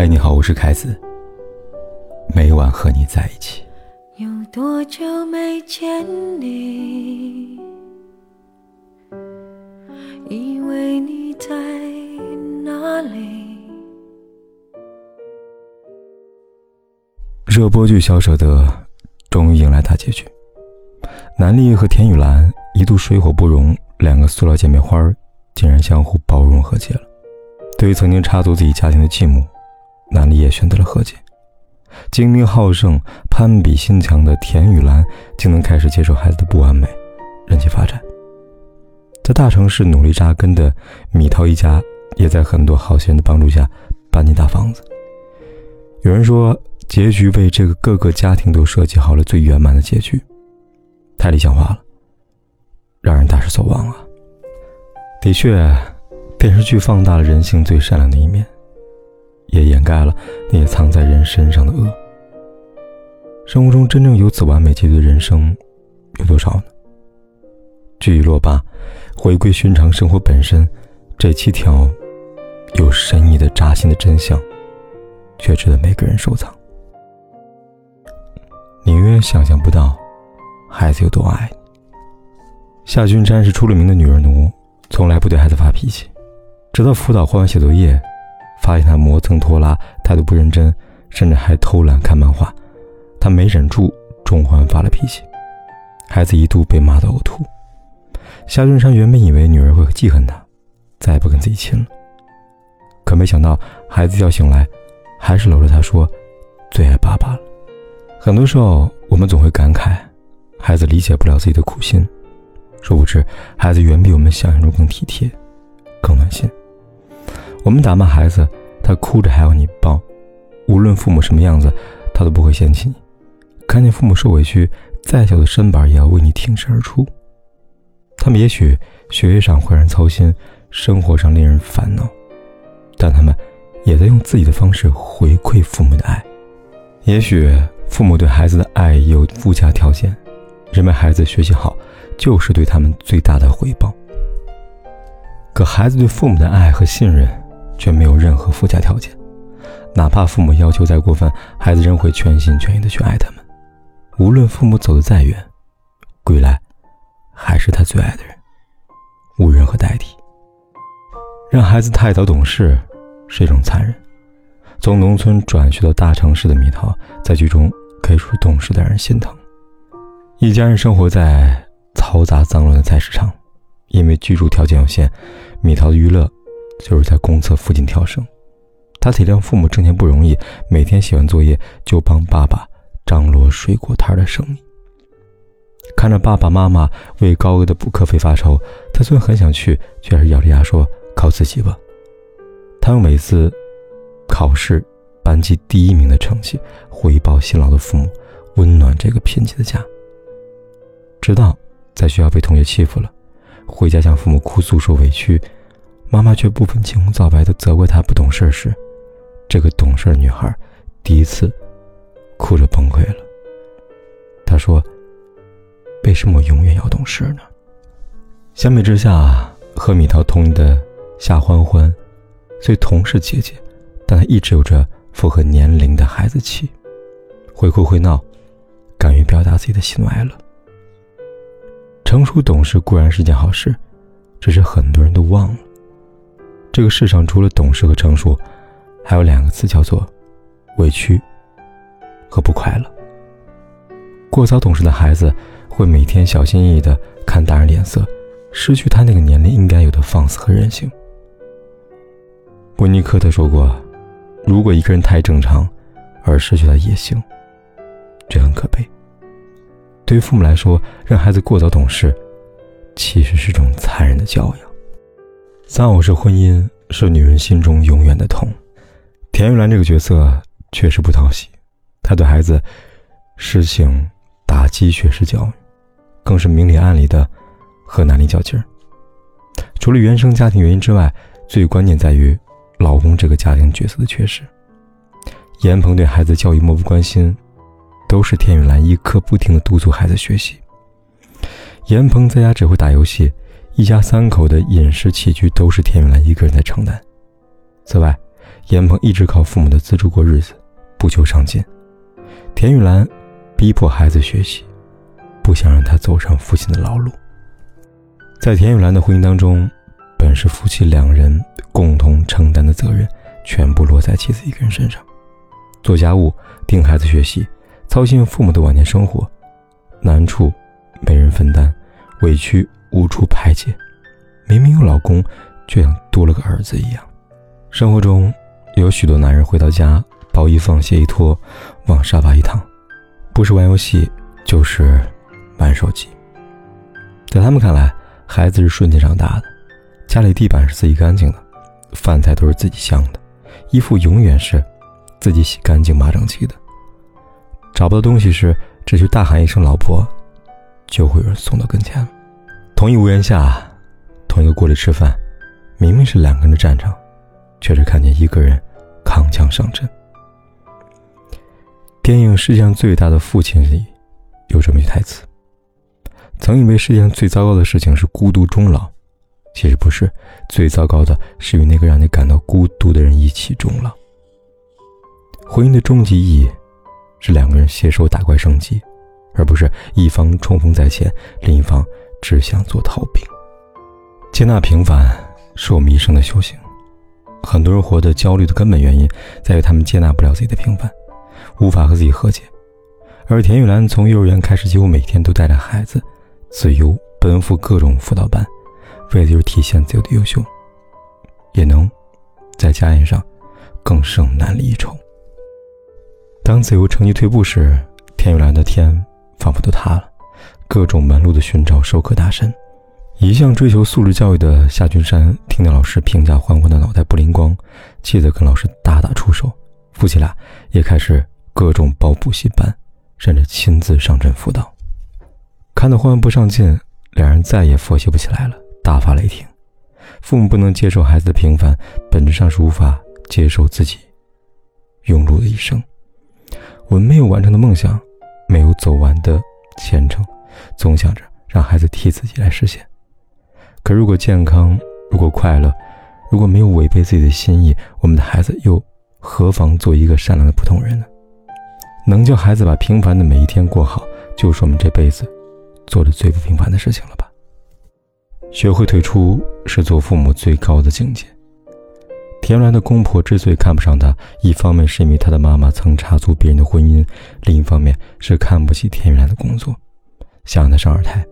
嗨，你好，我是凯子。每晚和你在一起。有多久没见你？以为你在哪里？热播剧《小舍得》终于迎来大结局。南丽和田雨岚一度水火不容，两个塑料姐妹花竟然相互包容和解了。对于曾经插足自己家庭的继母，南丽也选择了和解。精明好胜、攀比心强的田雨岚，竟能开始接受孩子的不完美，任其发展。在大城市努力扎根的米涛一家，也在很多好心人的帮助下搬进大房子。有人说，结局为这个各个家庭都设计好了最圆满的结局，太理想化了，让人大失所望啊！的确，电视剧放大了人性最善良的一面。也掩盖了那些藏在人身上的恶。生活中真正有此完美结局的人生有多少呢？剧已落罢，回归寻常生活本身，这七条有深意的扎心的真相，却值得每个人收藏。你永远想象不到，孩子有多爱你。夏俊山是出了名的女儿奴，从来不对孩子发脾气，直到辅导画完写作业。发现他磨蹭拖拉，态度不认真，甚至还偷懒看漫画，他没忍住，中环发了脾气。孩子一度被骂得呕吐。夏俊山原本以为女儿会记恨他，再也不跟自己亲了。可没想到，孩子一觉醒来，还是搂着他说：“最爱爸爸了。”很多时候，我们总会感慨，孩子理解不了自己的苦心，殊不知，孩子远比我们想象中更体贴，更暖心。我们打骂孩子，他哭着还要你抱；无论父母什么样子，他都不会嫌弃你。看见父母受委屈，再小的身板也要为你挺身而出。他们也许学业上会让人操心，生活上令人烦恼，但他们也在用自己的方式回馈父母的爱。也许父母对孩子的爱有附加条件，认为孩子学习好就是对他们最大的回报。可孩子对父母的爱和信任。却没有任何附加条件，哪怕父母要求再过分，孩子仍会全心全意的去爱他们。无论父母走得再远，归来还是他最爱的人，无人可代替。让孩子太早懂事是一种残忍。从农村转学到大城市的蜜桃，在剧中可以说懂事的让人心疼。一家人生活在嘈杂脏乱的菜市场，因为居住条件有限，蜜桃的娱乐。就是在公厕附近跳绳，他体谅父母挣钱不容易，每天写完作业就帮爸爸张罗水果摊的生意。看着爸爸妈妈为高额的补课费发愁，他虽然很想去，却还是咬着牙说：“靠自己吧。”他用每次考试班级第一名的成绩回报辛劳的父母，温暖这个贫瘠的家。直到在学校被同学欺负了，回家向父母哭诉说委屈。妈妈却不分青红皂白的责怪她不懂事时，这个懂事女孩第一次哭着崩溃了。她说：“为什么我永远要懂事呢？”相比之下，和米桃同的夏欢欢，虽同是姐姐，但她一直有着符合年龄的孩子气，会哭会闹，敢于表达自己的喜怒哀乐。成熟懂事固然是件好事，只是很多人都忘了。这个世上除了懂事和成熟，还有两个字叫做委屈和不快乐。过早懂事的孩子会每天小心翼翼的看大人脸色，失去他那个年龄应该有的放肆和任性。温尼科特说过：“如果一个人太正常，而失去了野性，这很可悲。”对于父母来说，让孩子过早懂事，其实是种残忍的教养。丧偶式婚姻是女人心中永远的痛。田玉兰这个角色确实不讨喜，她对孩子实行打鸡血式教育，更是明里暗里的和男力较劲儿。除了原生家庭原因之外，最关键在于老公这个家庭角色的缺失。严鹏对孩子教育漠不关心，都是田雨兰一刻不停的督促孩子学习。严鹏在家只会打游戏。一家三口的饮食起居都是田雨兰一个人在承担。此外，严鹏一直靠父母的资助过日子，不求上进。田玉兰逼迫孩子学习，不想让他走上父亲的老路。在田玉兰的婚姻当中，本是夫妻两人共同承担的责任，全部落在妻子一个人身上，做家务、盯孩子学习、操心父母的晚年生活，难处没人分担，委屈无处排解。明明有老公，却像多了个儿子一样。生活中，有许多男人回到家，包一放，鞋一脱，往沙发一躺，不是玩游戏，就是玩手机。在他们看来，孩子是瞬间长大的，家里地板是自己干净的，饭菜都是自己香的，衣服永远是自己洗干净、码整齐的。找不到东西时，只需大喊一声“老婆”，就会有人送到跟前。同一屋檐下。同一个锅里吃饭，明明是两个人的战场，却是看见一个人扛枪上阵。电影《世界上最大的父亲》里有这么一句台词：“曾以为世界上最糟糕的事情是孤独终老，其实不是，最糟糕的是与那个让你感到孤独的人一起终老。”婚姻的终极意义是两个人携手打怪升级，而不是一方冲锋在前，另一方只想做逃兵。接纳平凡是我们一生的修行。很多人活得焦虑的根本原因，在于他们接纳不了自己的平凡，无法和自己和解。而田玉兰从幼儿园开始，几乎每天都带着孩子，自由奔赴各种辅导班，为的就是体现自由的优秀，也能在家宴上更胜男离一筹。当自由成绩退步时，田玉兰的天仿佛都塌了，各种门路的寻找，授课大神。一向追求素质教育的夏君山，听到老师评价欢欢的脑袋不灵光，气得跟老师大打出手。夫妻俩也开始各种报补习班，甚至亲自上阵辅导。看到欢欢不上进，两人再也佛系不起来了，大发雷霆。父母不能接受孩子的平凡，本质上是无法接受自己庸碌的一生。我们没有完成的梦想，没有走完的前程，总想着让孩子替自己来实现。可如果健康，如果快乐，如果没有违背自己的心意，我们的孩子又何妨做一个善良的普通人呢？能叫孩子把平凡的每一天过好，就是我们这辈子做的最不平凡的事情了吧？学会退出是做父母最高的境界。田兰的公婆之所以看不上他，一方面是因为他的妈妈曾插足别人的婚姻，另一方面是看不起田兰的工作，想让他生二胎，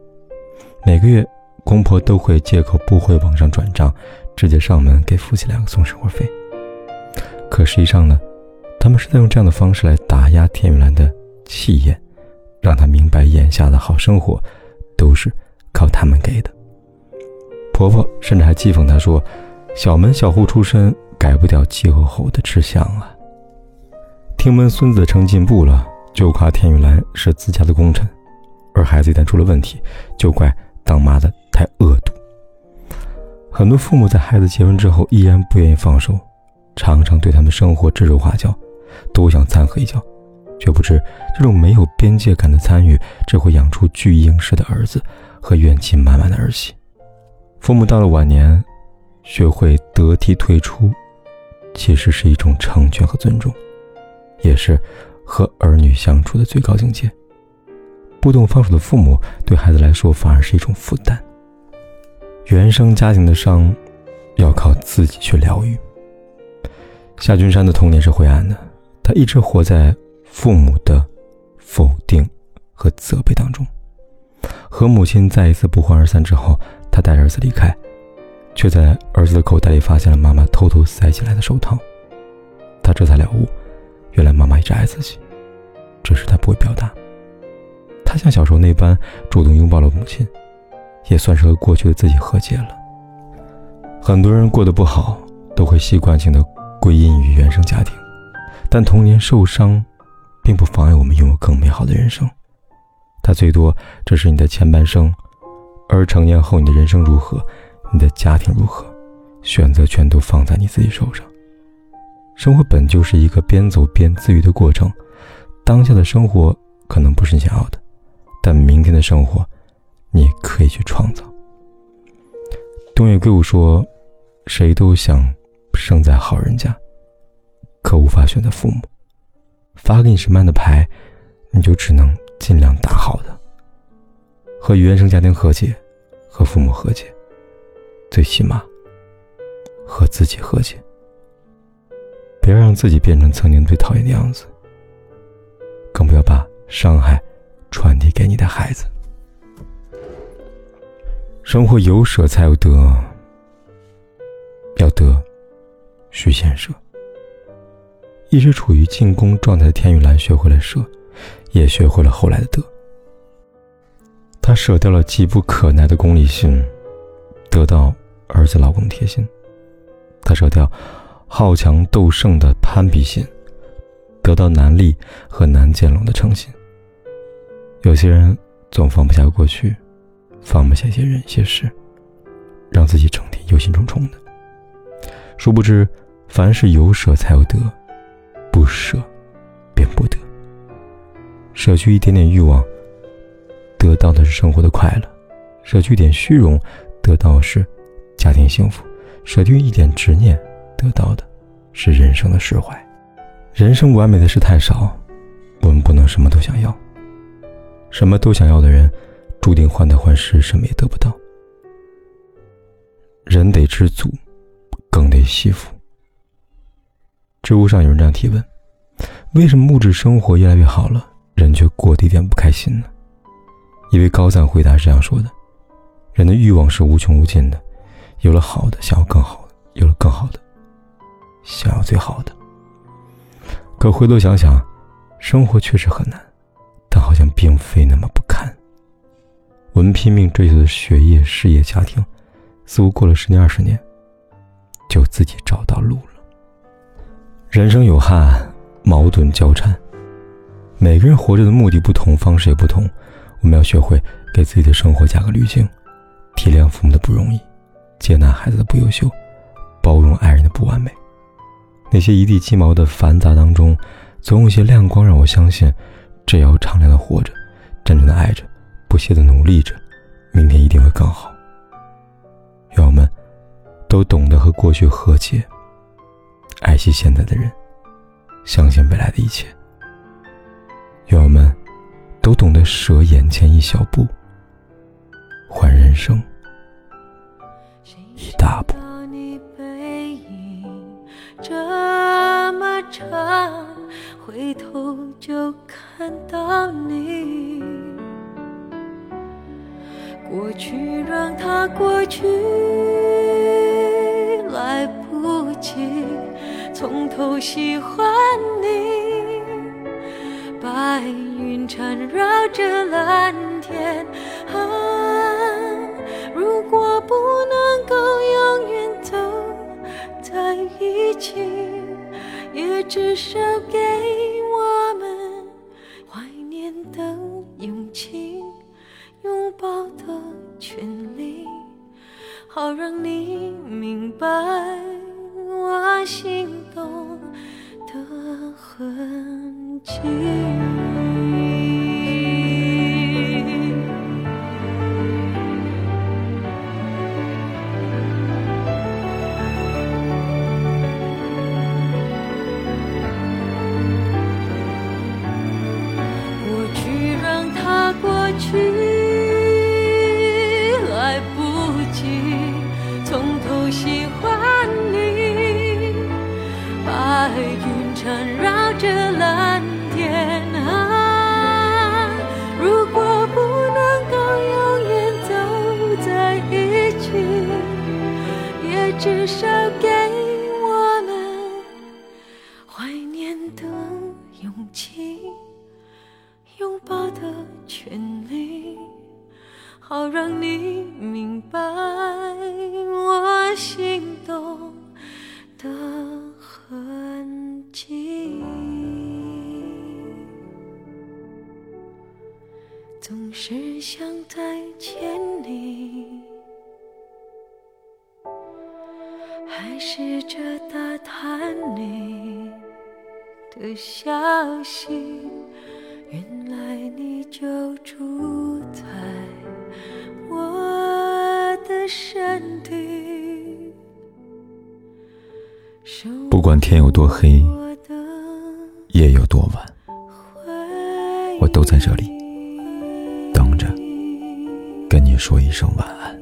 每个月。公婆都会借口不会网上转账，直接上门给夫妻两个送生活费。可实际上呢，他们是在用这样的方式来打压田雨兰的气焰，让她明白眼下的好生活都是靠他们给的。婆婆甚至还讥讽她说：“小门小户出身，改不掉气候后的吃相啊。”听闻孙子成进步了，就夸田雨兰是自家的功臣；而孩子一旦出了问题，就怪当妈的。太恶毒。很多父母在孩子结婚之后依然不愿意放手，常常对他们生活指手画脚，都想掺和一脚，却不知这种没有边界感的参与，只会养出巨婴式的儿子和怨气满满的儿媳。父母到了晚年，学会得体退出，其实是一种成全和尊重，也是和儿女相处的最高境界。不懂放手的父母，对孩子来说反而是一种负担。原生家庭的伤，要靠自己去疗愈。夏君山的童年是灰暗的，他一直活在父母的否定和责备当中。和母亲再一次不欢而散之后，他带着儿子离开，却在儿子的口袋里发现了妈妈偷偷塞进来的手套。他这才了悟，原来妈妈一直爱自己，只是他不会表达。他像小时候那般主动拥抱了母亲。也算是和过去的自己和解了。很多人过得不好，都会习惯性的归因于原生家庭，但童年受伤，并不妨碍我们拥有更美好的人生。它最多只是你的前半生，而成年后你的人生如何，你的家庭如何，选择权都放在你自己手上。生活本就是一个边走边自愈的过程，当下的生活可能不是你想要的，但明天的生活。你可以去创造。东野圭吾说：“谁都想生在好人家，可无法选择父母。发给你什么样的牌，你就只能尽量打好的。和原生家庭和解，和父母和解，最起码和自己和解。别让自己变成曾经最讨厌的样子，更不要把伤害传递给你的孩子。生活有舍才有得，要得需先舍。一直处于进攻状态的天宇蓝学会了舍，也学会了后来的得。他舍掉了急不可耐的功利心，得到儿子老公贴心；他舍掉好强斗胜的攀比心，得到南丽和南建龙的诚心。有些人总放不下过去，放不下一些人一些事，让自己整天忧心忡忡的。殊不知，凡事有舍才有得。不舍，便不得。舍去一点点欲望，得到的是生活的快乐；舍去一点虚荣，得到的是家庭幸福；舍去一点执念，得到的是人生的释怀。人生完美的事太少，我们不能什么都想要。什么都想要的人，注定患得患失，什么也得不到。人得知足，更得惜福。知乎上有人这样提问：为什么物质生活越来越好了，人却过得一点不开心呢？一位高赞回答是这样说的：人的欲望是无穷无尽的，有了好的，想要更好的；有了更好的，想要最好的。可回头想想，生活确实很难，但好像并非那么不堪。我们拼命追求的学业、事业、家庭，似乎过了十年、二十年，就自己找到路了。人生有憾，矛盾交缠。每个人活着的目的不同，方式也不同。我们要学会给自己的生活加个滤镜，体谅父母的不容易，接纳孩子的不优秀，包容爱人的不完美。那些一地鸡毛的繁杂当中，总有些亮光，让我相信，只要敞亮的活着，真正的爱着，不懈的努力着，明天一定会更好。愿我们都懂得和过去和解。爱惜现在的人，相信未来的一切。愿我们都懂得舍眼前一小步，换人生一大步。么长，回头就看到你。过去让它过去，来不及。从头喜欢你，白云缠绕着蓝天。总是想再见你。还试着打探你的消息，原来你就住在我的身体。不管天有多黑，夜有多晚，我都在这里，跟你说一声晚安。